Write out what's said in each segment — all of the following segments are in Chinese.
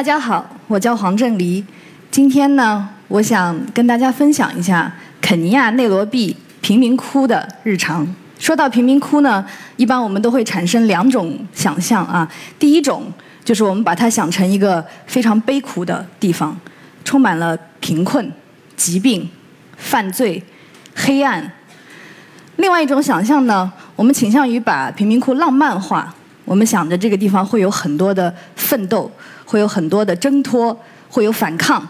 大家好，我叫黄振黎。今天呢，我想跟大家分享一下肯尼亚内罗毕贫民窟的日常。说到贫民窟呢，一般我们都会产生两种想象啊。第一种就是我们把它想成一个非常悲苦的地方，充满了贫困、疾病、犯罪、黑暗。另外一种想象呢，我们倾向于把贫民窟浪漫化。我们想着这个地方会有很多的奋斗，会有很多的挣脱，会有反抗，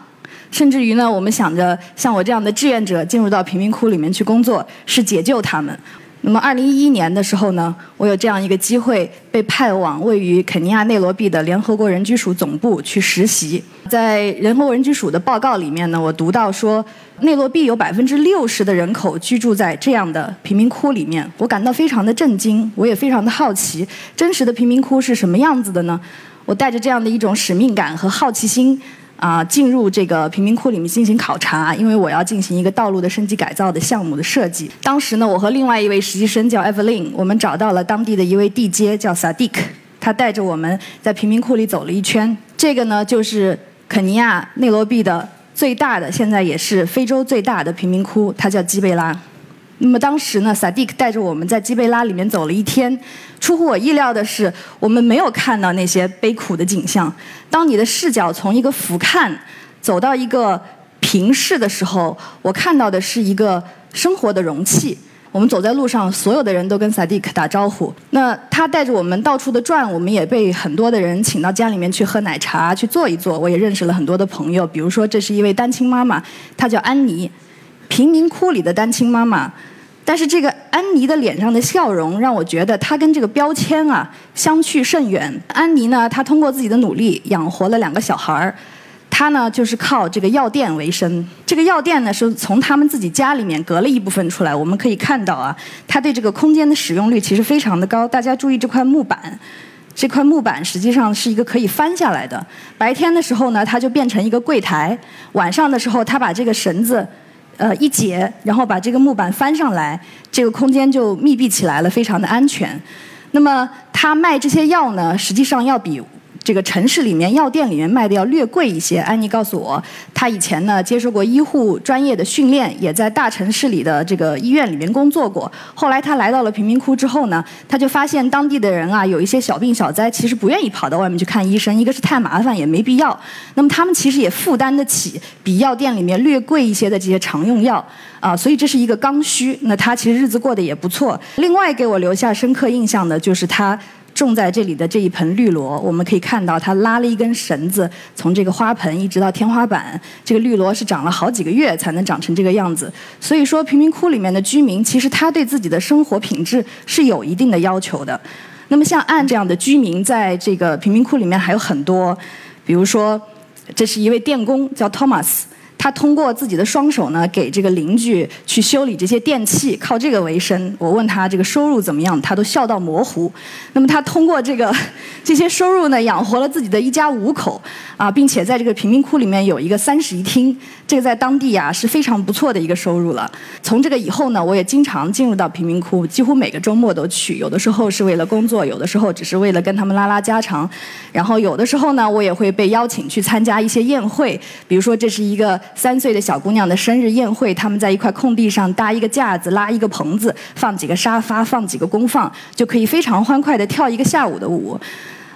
甚至于呢，我们想着像我这样的志愿者进入到贫民窟里面去工作，是解救他们。那么，二零一一年的时候呢，我有这样一个机会，被派往位于肯尼亚内罗毕的联合国人居署总部去实习。在联合国人居署的报告里面呢，我读到说，内罗毕有百分之六十的人口居住在这样的贫民窟里面。我感到非常的震惊，我也非常的好奇，真实的贫民窟是什么样子的呢？我带着这样的一种使命感和好奇心。啊，进入这个贫民窟里面进行考察，因为我要进行一个道路的升级改造的项目的设计。当时呢，我和另外一位实习生叫 Evelyn，我们找到了当地的一位地接叫 Sadiq，他带着我们在贫民窟里走了一圈。这个呢，就是肯尼亚内罗毕的最大的，现在也是非洲最大的贫民窟，它叫基贝拉。那么当时呢，萨迪克带着我们在基贝拉里面走了一天。出乎我意料的是，我们没有看到那些悲苦的景象。当你的视角从一个俯瞰走到一个平视的时候，我看到的是一个生活的容器。我们走在路上，所有的人都跟萨迪克打招呼。那他带着我们到处的转，我们也被很多的人请到家里面去喝奶茶、去坐一坐。我也认识了很多的朋友，比如说这是一位单亲妈妈，她叫安妮。贫民窟里的单亲妈妈，但是这个安妮的脸上的笑容让我觉得她跟这个标签啊相去甚远。安妮呢，她通过自己的努力养活了两个小孩儿，她呢就是靠这个药店为生。这个药店呢是从他们自己家里面隔了一部分出来，我们可以看到啊，他对这个空间的使用率其实非常的高。大家注意这块木板，这块木板实际上是一个可以翻下来的。白天的时候呢，它就变成一个柜台；晚上的时候，他把这个绳子。呃，一解，然后把这个木板翻上来，这个空间就密闭起来了，非常的安全。那么他卖这些药呢，实际上要比。这个城市里面药店里面卖的要略贵一些。安妮告诉我，她以前呢接受过医护专业的训练，也在大城市里的这个医院里面工作过。后来她来到了贫民窟之后呢，她就发现当地的人啊有一些小病小灾，其实不愿意跑到外面去看医生，一个是太麻烦，也没必要。那么他们其实也负担得起比药店里面略贵一些的这些常用药啊，所以这是一个刚需。那他其实日子过得也不错。另外给我留下深刻印象的就是他。种在这里的这一盆绿萝，我们可以看到，它拉了一根绳子，从这个花盆一直到天花板。这个绿萝是长了好几个月才能长成这个样子。所以说，贫民窟里面的居民，其实他对自己的生活品质是有一定的要求的。那么，像岸这样的居民，在这个贫民窟里面还有很多，比如说，这是一位电工，叫 Thomas。他通过自己的双手呢，给这个邻居去修理这些电器，靠这个为生。我问他这个收入怎么样，他都笑到模糊。那么他通过这个 这些收入呢，养活了自己的一家五口啊，并且在这个贫民窟里面有一个三室一厅，这个在当地啊是非常不错的一个收入了。从这个以后呢，我也经常进入到贫民窟，几乎每个周末都去。有的时候是为了工作，有的时候只是为了跟他们拉拉家常。然后有的时候呢，我也会被邀请去参加一些宴会，比如说这是一个。三岁的小姑娘的生日宴会，他们在一块空地上搭一个架子，拉一个棚子，放几个沙发，放几个功放，就可以非常欢快的跳一个下午的舞。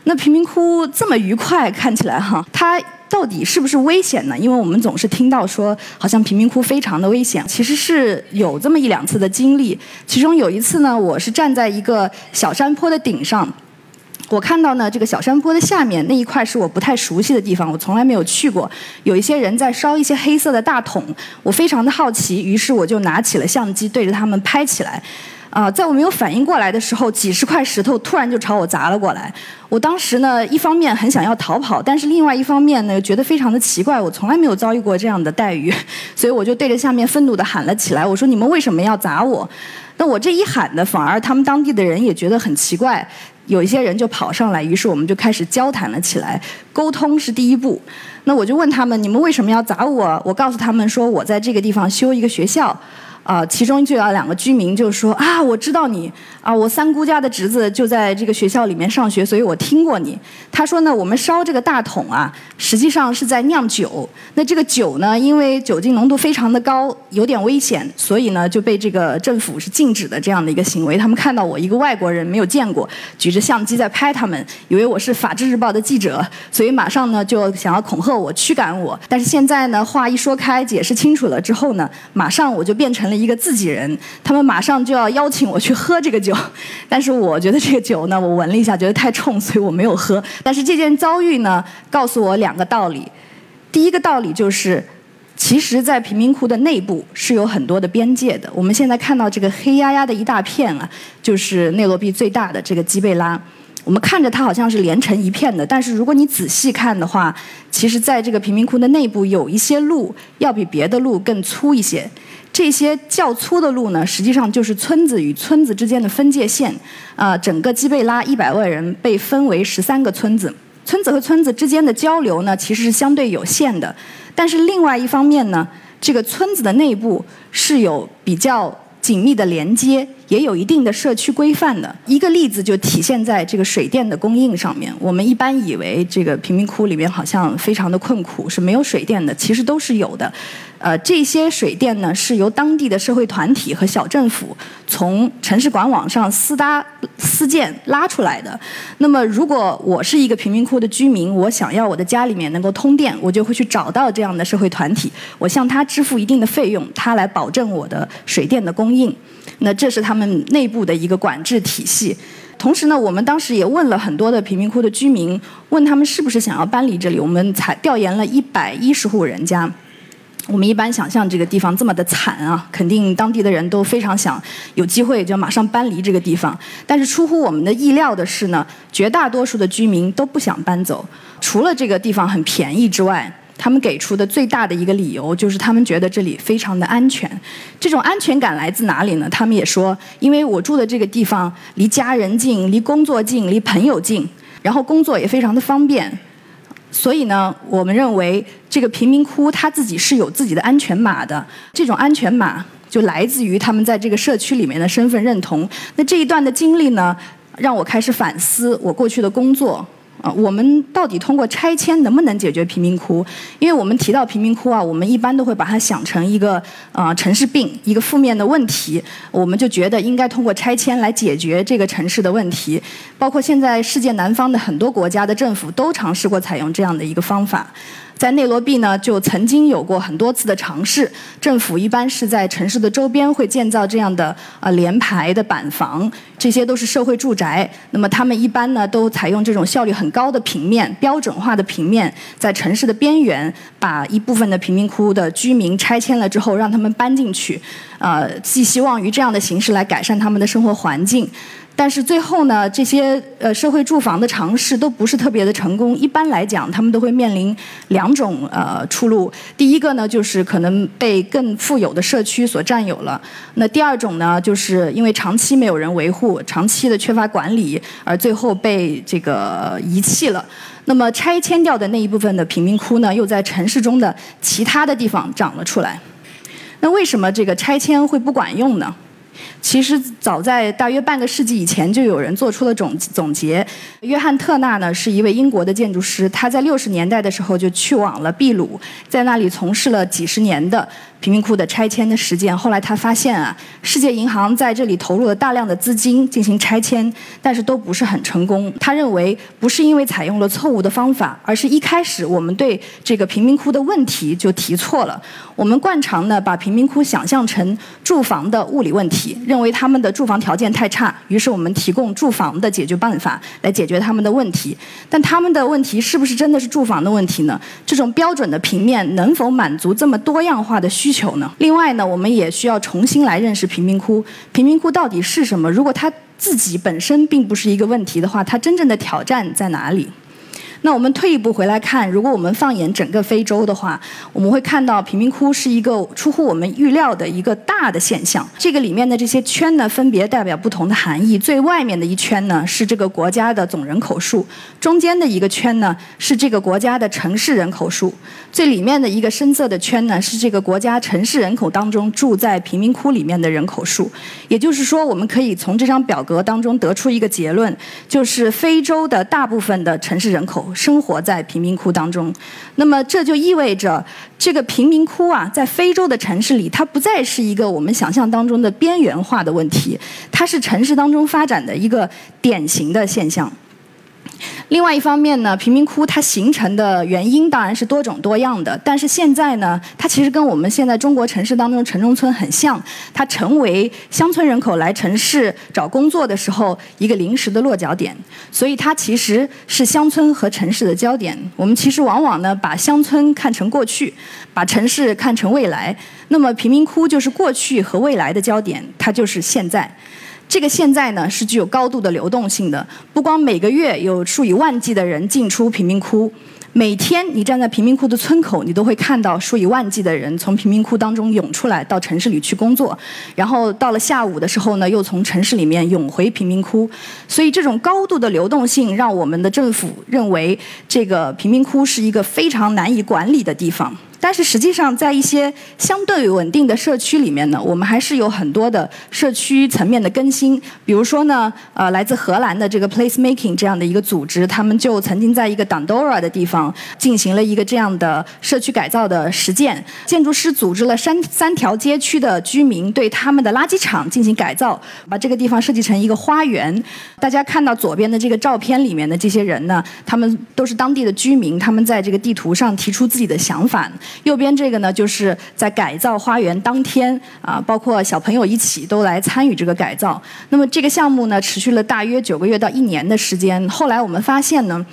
那贫民窟这么愉快，看起来哈，它到底是不是危险呢？因为我们总是听到说，好像贫民窟非常的危险。其实是有这么一两次的经历，其中有一次呢，我是站在一个小山坡的顶上。我看到呢，这个小山坡的下面那一块是我不太熟悉的地方，我从来没有去过。有一些人在烧一些黑色的大桶，我非常的好奇，于是我就拿起了相机对着他们拍起来。啊，在我没有反应过来的时候，几十块石头突然就朝我砸了过来。我当时呢，一方面很想要逃跑，但是另外一方面呢，觉得非常的奇怪，我从来没有遭遇过这样的待遇，所以我就对着下面愤怒地喊了起来：“我说你们为什么要砸我？”那我这一喊呢，反而他们当地的人也觉得很奇怪。有一些人就跑上来，于是我们就开始交谈了起来。沟通是第一步。那我就问他们：你们为什么要砸我？我告诉他们说：我在这个地方修一个学校。啊，其中就有两个居民就说啊，我知道你啊，我三姑家的侄子就在这个学校里面上学，所以我听过你。他说呢，我们烧这个大桶啊，实际上是在酿酒。那这个酒呢，因为酒精浓度非常的高，有点危险，所以呢就被这个政府是禁止的这样的一个行为。他们看到我一个外国人没有见过，举着相机在拍他们，以为我是法制日报的记者，所以马上呢就想要恐吓我、驱赶我。但是现在呢，话一说开，解释清楚了之后呢，马上我就变成了。一个自己人，他们马上就要邀请我去喝这个酒，但是我觉得这个酒呢，我闻了一下，觉得太冲，所以我没有喝。但是这件遭遇呢，告诉我两个道理。第一个道理就是，其实，在贫民窟的内部是有很多的边界的。我们现在看到这个黑压压的一大片啊，就是内罗毕最大的这个基贝拉。我们看着它好像是连成一片的，但是如果你仔细看的话，其实在这个贫民窟的内部有一些路要比别的路更粗一些。这些较粗的路呢，实际上就是村子与村子之间的分界线。啊，整个基贝拉一百万人被分为十三个村子，村子和村子之间的交流呢，其实是相对有限的。但是另外一方面呢，这个村子的内部是有比较紧密的连接，也有一定的社区规范的。一个例子就体现在这个水电的供应上面。我们一般以为这个贫民窟里面好像非常的困苦，是没有水电的，其实都是有的。呃，这些水电呢是由当地的社会团体和小政府从城市管网上私搭私建拉出来的。那么，如果我是一个贫民窟的居民，我想要我的家里面能够通电，我就会去找到这样的社会团体，我向他支付一定的费用，他来保证我的水电的供应。那这是他他们内部的一个管制体系。同时呢，我们当时也问了很多的贫民窟的居民，问他们是不是想要搬离这里。我们才调研了一百一十户人家。我们一般想象这个地方这么的惨啊，肯定当地的人都非常想有机会就马上搬离这个地方。但是出乎我们的意料的是呢，绝大多数的居民都不想搬走。除了这个地方很便宜之外，他们给出的最大的一个理由就是他们觉得这里非常的安全。这种安全感来自哪里呢？他们也说，因为我住的这个地方离家人近、离工作近、离朋友近，然后工作也非常的方便。所以呢，我们认为这个贫民窟它自己是有自己的安全码的。这种安全码就来自于他们在这个社区里面的身份认同。那这一段的经历呢，让我开始反思我过去的工作。啊，我们到底通过拆迁能不能解决贫民窟？因为我们提到贫民窟啊，我们一般都会把它想成一个啊城市病，一个负面的问题。我们就觉得应该通过拆迁来解决这个城市的问题。包括现在世界南方的很多国家的政府都尝试过采用这样的一个方法。在内罗毕呢，就曾经有过很多次的尝试。政府一般是在城市的周边会建造这样的呃连排的板房，这些都是社会住宅。那么他们一般呢都采用这种效率很高的平面、标准化的平面，在城市的边缘把一部分的贫民窟的居民拆迁了之后，让他们搬进去，呃，寄希望于这样的形式来改善他们的生活环境。但是最后呢，这些呃社会住房的尝试都不是特别的成功。一般来讲，他们都会面临两种呃出路。第一个呢，就是可能被更富有的社区所占有了；那第二种呢，就是因为长期没有人维护，长期的缺乏管理，而最后被这个遗弃了。那么拆迁掉的那一部分的贫民窟呢，又在城市中的其他的地方长了出来。那为什么这个拆迁会不管用呢？其实早在大约半个世纪以前，就有人做出了总总结。约翰特纳呢是一位英国的建筑师，他在六十年代的时候就去往了秘鲁，在那里从事了几十年的。贫民窟的拆迁的实践，后来他发现啊，世界银行在这里投入了大量的资金进行拆迁，但是都不是很成功。他认为不是因为采用了错误的方法，而是一开始我们对这个贫民窟的问题就提错了。我们惯常呢把贫民窟想象成住房的物理问题认为他们的住房条件太差，于是我们提供住房的解决办法来解决他们的问题。但他们的问题是不是真的是住房的问题呢？这种标准的平面能否满足这么多样化的需？求呢？另外呢，我们也需要重新来认识贫民窟。贫民窟到底是什么？如果它自己本身并不是一个问题的话，它真正的挑战在哪里？那我们退一步回来看，如果我们放眼整个非洲的话，我们会看到贫民窟是一个出乎我们预料的一个大的现象。这个里面的这些圈呢，分别代表不同的含义。最外面的一圈呢，是这个国家的总人口数；中间的一个圈呢，是这个国家的城市人口数；最里面的一个深色的圈呢，是这个国家城市人口当中住在贫民窟里面的人口数。也就是说，我们可以从这张表格当中得出一个结论，就是非洲的大部分的城市人口。生活在贫民窟当中，那么这就意味着这个贫民窟啊，在非洲的城市里，它不再是一个我们想象当中的边缘化的问题，它是城市当中发展的一个典型的现象。另外一方面呢，贫民窟它形成的原因当然是多种多样的，但是现在呢，它其实跟我们现在中国城市当中城中村很像，它成为乡村人口来城市找工作的时候一个临时的落脚点，所以它其实是乡村和城市的焦点。我们其实往往呢把乡村看成过去，把城市看成未来，那么贫民窟就是过去和未来的焦点，它就是现在。这个现在呢是具有高度的流动性的，不光每个月有数以万计的人进出贫民窟，每天你站在贫民窟的村口，你都会看到数以万计的人从贫民窟当中涌出来到城市里去工作，然后到了下午的时候呢，又从城市里面涌回贫民窟，所以这种高度的流动性让我们的政府认为这个贫民窟是一个非常难以管理的地方。但是实际上，在一些相对稳定的社区里面呢，我们还是有很多的社区层面的更新。比如说呢，呃，来自荷兰的这个 Place Making 这样的一个组织，他们就曾经在一个 Dandora 的地方进行了一个这样的社区改造的实践。建筑师组织了三三条街区的居民对他们的垃圾场进行改造，把这个地方设计成一个花园。大家看到左边的这个照片里面的这些人呢，他们都是当地的居民，他们在这个地图上提出自己的想法。右边这个呢，就是在改造花园当天啊，包括小朋友一起都来参与这个改造。那么这个项目呢，持续了大约九个月到一年的时间。后来我们发现呢。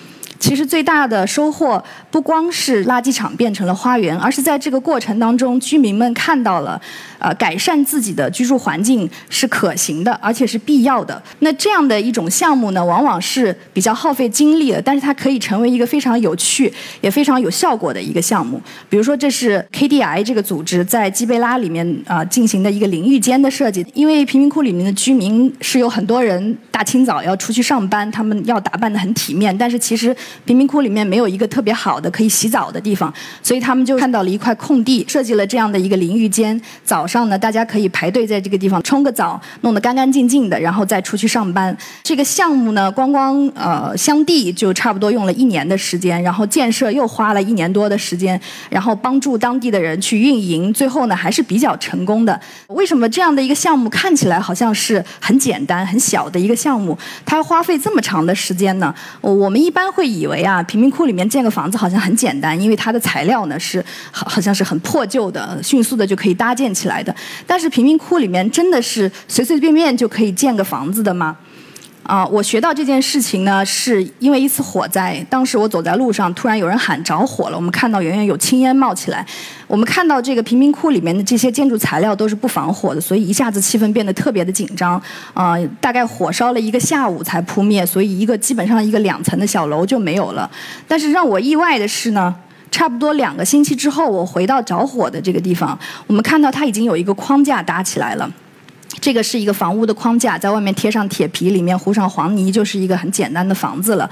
其实最大的收获不光是垃圾场变成了花园，而是在这个过程当中，居民们看到了，呃，改善自己的居住环境是可行的，而且是必要的。那这样的一种项目呢，往往是比较耗费精力的，但是它可以成为一个非常有趣也非常有效果的一个项目。比如说，这是 KDI 这个组织在基贝拉里面啊进行的一个淋浴间的设计，因为贫民窟里面的居民是有很多人大清早要出去上班，他们要打扮得很体面，但是其实。贫民窟里面没有一个特别好的可以洗澡的地方，所以他们就看到了一块空地，设计了这样的一个淋浴间。早上呢，大家可以排队在这个地方冲个澡，弄得干干净净的，然后再出去上班。这个项目呢，光光呃相地就差不多用了一年的时间，然后建设又花了一年多的时间，然后帮助当地的人去运营，最后呢还是比较成功的。为什么这样的一个项目看起来好像是很简单、很小的一个项目，它要花费这么长的时间呢？我们一般会以以。为啊，贫民窟里面建个房子好像很简单，因为它的材料呢是好好像是很破旧的，迅速的就可以搭建起来的。但是贫民窟里面真的是随随便便就可以建个房子的吗？啊，我学到这件事情呢，是因为一次火灾。当时我走在路上，突然有人喊着火了，我们看到远远有青烟冒起来。我们看到这个贫民窟里面的这些建筑材料都是不防火的，所以一下子气氛变得特别的紧张。啊，大概火烧了一个下午才扑灭，所以一个基本上一个两层的小楼就没有了。但是让我意外的是呢，差不多两个星期之后，我回到着火的这个地方，我们看到它已经有一个框架搭起来了。这个是一个房屋的框架，在外面贴上铁皮，里面糊上黄泥，就是一个很简单的房子了。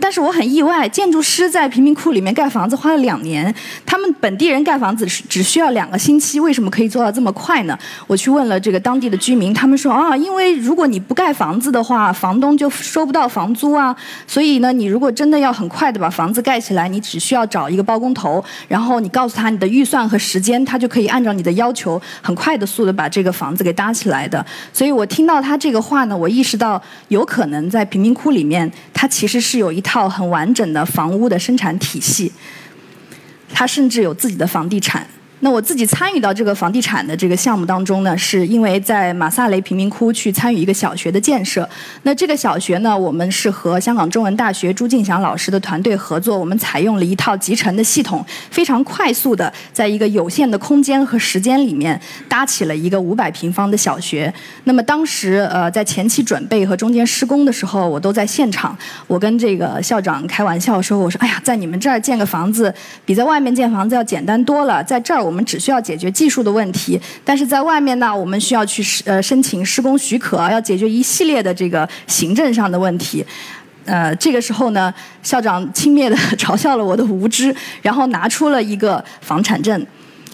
但是我很意外，建筑师在贫民窟里面盖房子花了两年，他们本地人盖房子只需要两个星期，为什么可以做到这么快呢？我去问了这个当地的居民，他们说啊，因为如果你不盖房子的话，房东就收不到房租啊。所以呢，你如果真的要很快的把房子盖起来，你只需要找一个包工头，然后你告诉他你的预算和时间，他就可以按照你的要求，很快的速度把这个房子给搭起来。来的，所以我听到他这个话呢，我意识到有可能在贫民窟里面，他其实是有一套很完整的房屋的生产体系，他甚至有自己的房地产。那我自己参与到这个房地产的这个项目当中呢，是因为在马萨雷贫民窟去参与一个小学的建设。那这个小学呢，我们是和香港中文大学朱敬祥老师的团队合作，我们采用了一套集成的系统，非常快速的在一个有限的空间和时间里面搭起了一个五百平方的小学。那么当时呃在前期准备和中间施工的时候，我都在现场。我跟这个校长开玩笑说：“我说哎呀，在你们这儿建个房子，比在外面建房子要简单多了。在这儿。”我们只需要解决技术的问题，但是在外面呢，我们需要去呃申请施工许可，要解决一系列的这个行政上的问题。呃，这个时候呢，校长轻蔑的嘲笑了我的无知，然后拿出了一个房产证，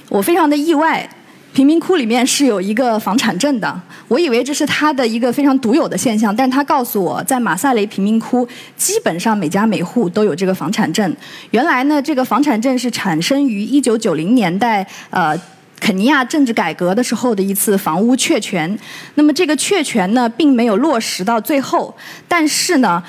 我非常的意外。贫民窟里面是有一个房产证的，我以为这是他的一个非常独有的现象，但是他告诉我在马萨雷贫民窟，基本上每家每户都有这个房产证。原来呢，这个房产证是产生于一九九零年代，呃，肯尼亚政治改革的时候的一次房屋确权。那么这个确权呢，并没有落实到最后，但是呢。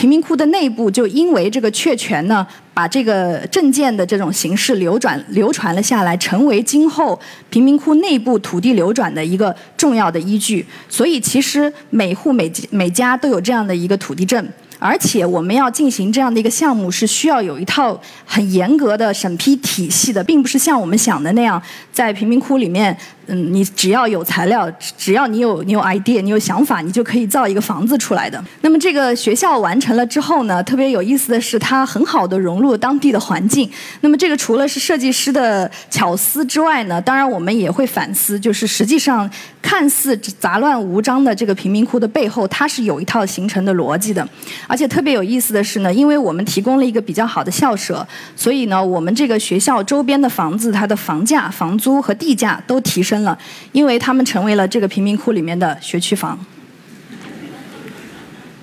贫民窟的内部就因为这个确权呢，把这个证件的这种形式流转流传了下来，成为今后贫民窟内部土地流转的一个重要的依据。所以，其实每户每每家都有这样的一个土地证。而且我们要进行这样的一个项目，是需要有一套很严格的审批体系的，并不是像我们想的那样，在贫民窟里面，嗯，你只要有材料，只要你有你有 idea，你有想法，你就可以造一个房子出来的。那么这个学校完成了之后呢，特别有意思的是，它很好的融入当地的环境。那么这个除了是设计师的巧思之外呢，当然我们也会反思，就是实际上看似杂乱无章的这个贫民窟的背后，它是有一套形成的逻辑的。而且特别有意思的是呢，因为我们提供了一个比较好的校舍，所以呢，我们这个学校周边的房子，它的房价、房租和地价都提升了，因为他们成为了这个贫民窟里面的学区房。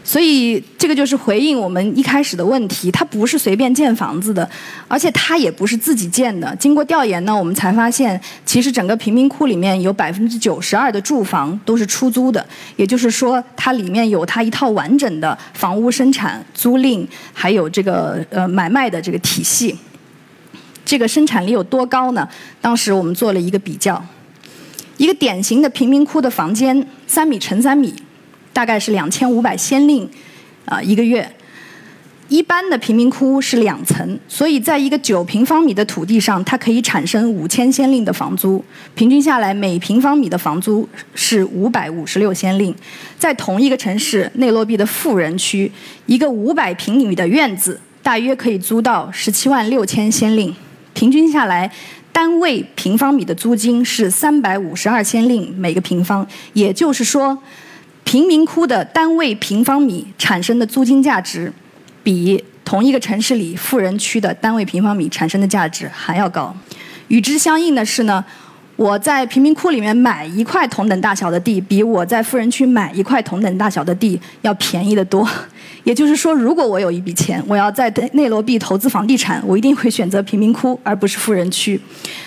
所以这个就是回应我们一开始的问题，它不是随便建房子的，而且它也不是自己建的。经过调研呢，我们才发现，其实整个贫民窟里面有百分之九十二的住房都是出租的，也就是说，它里面有它一套完整的房屋生产、租赁，还有这个呃买卖的这个体系。这个生产力有多高呢？当时我们做了一个比较，一个典型的贫民窟的房间，三米乘三米。大概是两千五百先令，啊，一个月。一般的贫民窟是两层，所以在一个九平方米的土地上，它可以产生五千先令的房租。平均下来，每平方米的房租是五百五十六先令。在同一个城市内罗毕的富人区，一个五百平米的院子大约可以租到十七万六千先令。平均下来，单位平方米的租金是三百五十二先令每个平方。也就是说。贫民窟的单位平方米产生的租金价值，比同一个城市里富人区的单位平方米产生的价值还要高。与之相应的是呢。我在贫民窟里面买一块同等大小的地，比我在富人区买一块同等大小的地要便宜得多。也就是说，如果我有一笔钱，我要在内罗毕投资房地产，我一定会选择贫民窟而不是富人区。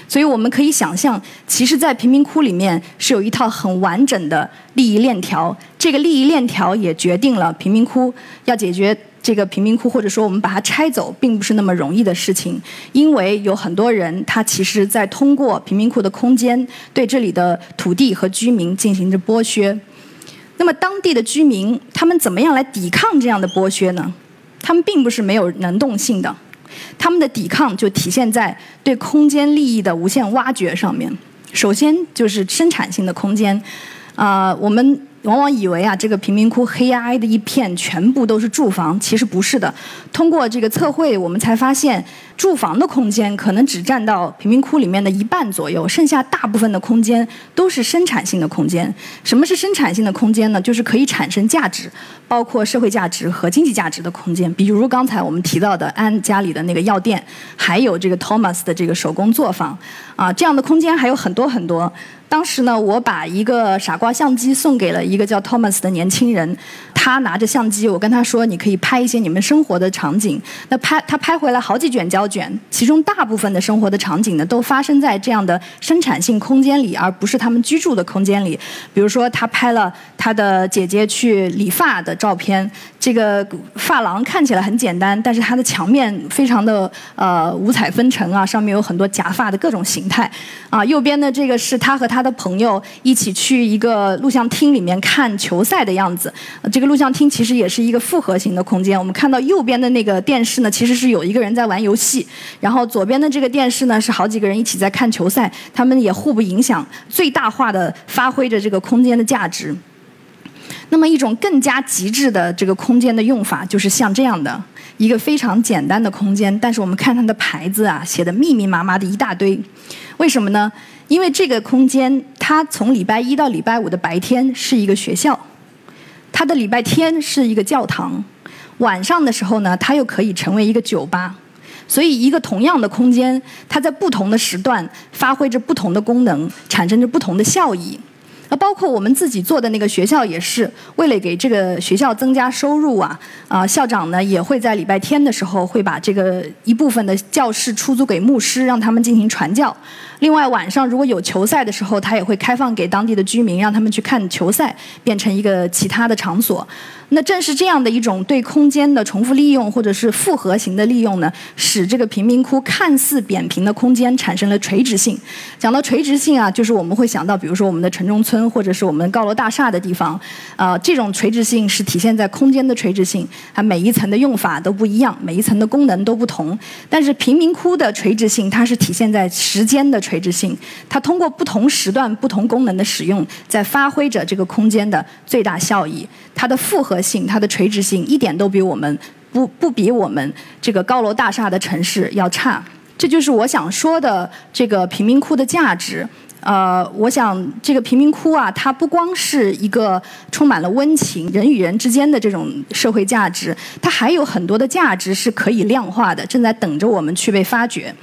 所以我们可以想象，其实，在贫民窟里面是有一套很完整的利益链条，这个利益链条也决定了贫民窟要解决。这个贫民窟，或者说我们把它拆走，并不是那么容易的事情，因为有很多人，他其实在通过贫民窟的空间，对这里的土地和居民进行着剥削。那么当地的居民，他们怎么样来抵抗这样的剥削呢？他们并不是没有能动性的，他们的抵抗就体现在对空间利益的无限挖掘上面。首先就是生产性的空间，啊，我们。往往以为啊，这个贫民窟黑压压的一片，全部都是住房。其实不是的。通过这个测绘，我们才发现，住房的空间可能只占到贫民窟里面的一半左右，剩下大部分的空间都是生产性的空间。什么是生产性的空间呢？就是可以产生价值，包括社会价值和经济价值的空间。比如刚才我们提到的安家里的那个药店，还有这个 Thomas 的这个手工作坊，啊，这样的空间还有很多很多。当时呢，我把一个傻瓜相机送给了一个叫 Thomas 的年轻人，他拿着相机，我跟他说：“你可以拍一些你们生活的场景。”那拍他拍回来好几卷胶卷，其中大部分的生活的场景呢，都发生在这样的生产性空间里，而不是他们居住的空间里。比如说，他拍了他的姐姐去理发的照片，这个发廊看起来很简单，但是它的墙面非常的呃五彩纷呈啊，上面有很多假发的各种形态啊。右边的这个是他和他他的朋友一起去一个录像厅里面看球赛的样子。这个录像厅其实也是一个复合型的空间。我们看到右边的那个电视呢，其实是有一个人在玩游戏，然后左边的这个电视呢是好几个人一起在看球赛，他们也互不影响，最大化的发挥着这个空间的价值。那么一种更加极致的这个空间的用法，就是像这样的一个非常简单的空间，但是我们看它的牌子啊，写的密密麻麻的一大堆，为什么呢？因为这个空间它从礼拜一到礼拜五的白天是一个学校，它的礼拜天是一个教堂，晚上的时候呢，它又可以成为一个酒吧，所以一个同样的空间，它在不同的时段发挥着不同的功能，产生着不同的效益。那包括我们自己做的那个学校也是，为了给这个学校增加收入啊，啊，校长呢也会在礼拜天的时候会把这个一部分的教室出租给牧师，让他们进行传教。另外晚上如果有球赛的时候，他也会开放给当地的居民，让他们去看球赛，变成一个其他的场所。那正是这样的一种对空间的重复利用，或者是复合型的利用呢，使这个贫民窟看似扁平的空间产生了垂直性。讲到垂直性啊，就是我们会想到，比如说我们的城中村，或者是我们高楼大厦的地方，啊，这种垂直性是体现在空间的垂直性，它每一层的用法都不一样，每一层的功能都不同。但是贫民窟的垂直性，它是体现在时间的垂直性，它通过不同时段、不同功能的使用，在发挥着这个空间的最大效益。它的复合性、它的垂直性一点都比我们不不比我们这个高楼大厦的城市要差。这就是我想说的这个贫民窟的价值。呃，我想这个贫民窟啊，它不光是一个充满了温情、人与人之间的这种社会价值，它还有很多的价值是可以量化的，正在等着我们去被发掘。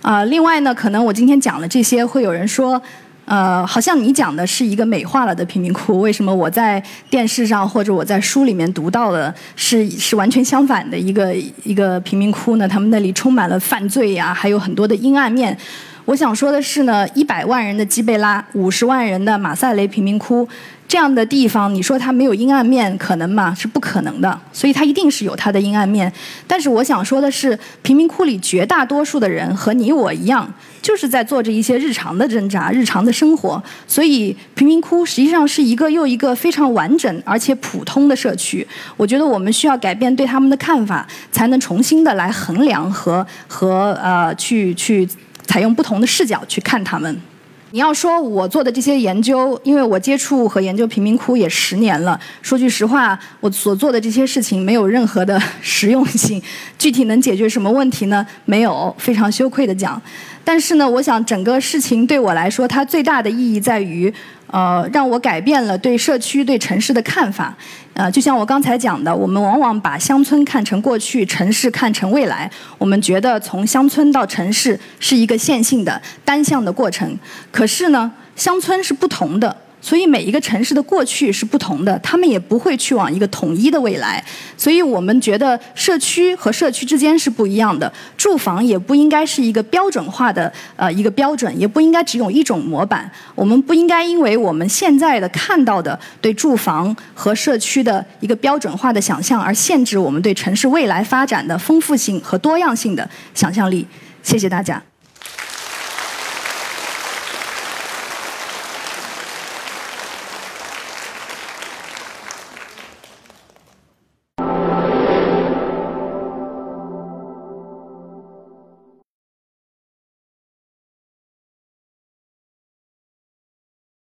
啊，另外呢，可能我今天讲了这些，会有人说。呃，好像你讲的是一个美化了的贫民窟，为什么我在电视上或者我在书里面读到的是是完全相反的一个一个贫民窟呢？他们那里充满了犯罪呀，还有很多的阴暗面。我想说的是呢，一百万人的基贝拉，五十万人的马赛雷贫民窟。这样的地方，你说它没有阴暗面，可能吗？是不可能的。所以它一定是有它的阴暗面。但是我想说的是，贫民窟里绝大多数的人和你我一样，就是在做着一些日常的挣扎、日常的生活。所以贫民窟实际上是一个又一个非常完整而且普通的社区。我觉得我们需要改变对他们的看法，才能重新的来衡量和和呃去去采用不同的视角去看他们。你要说我做的这些研究，因为我接触和研究贫民窟也十年了。说句实话，我所做的这些事情没有任何的实用性，具体能解决什么问题呢？没有，非常羞愧的讲。但是呢，我想整个事情对我来说，它最大的意义在于。呃，让我改变了对社区、对城市的看法。呃，就像我刚才讲的，我们往往把乡村看成过去，城市看成未来。我们觉得从乡村到城市是一个线性的、单向的过程。可是呢，乡村是不同的。所以每一个城市的过去是不同的，他们也不会去往一个统一的未来。所以我们觉得社区和社区之间是不一样的，住房也不应该是一个标准化的呃一个标准，也不应该只有一种模板。我们不应该因为我们现在的看到的对住房和社区的一个标准化的想象，而限制我们对城市未来发展的丰富性和多样性的想象力。谢谢大家。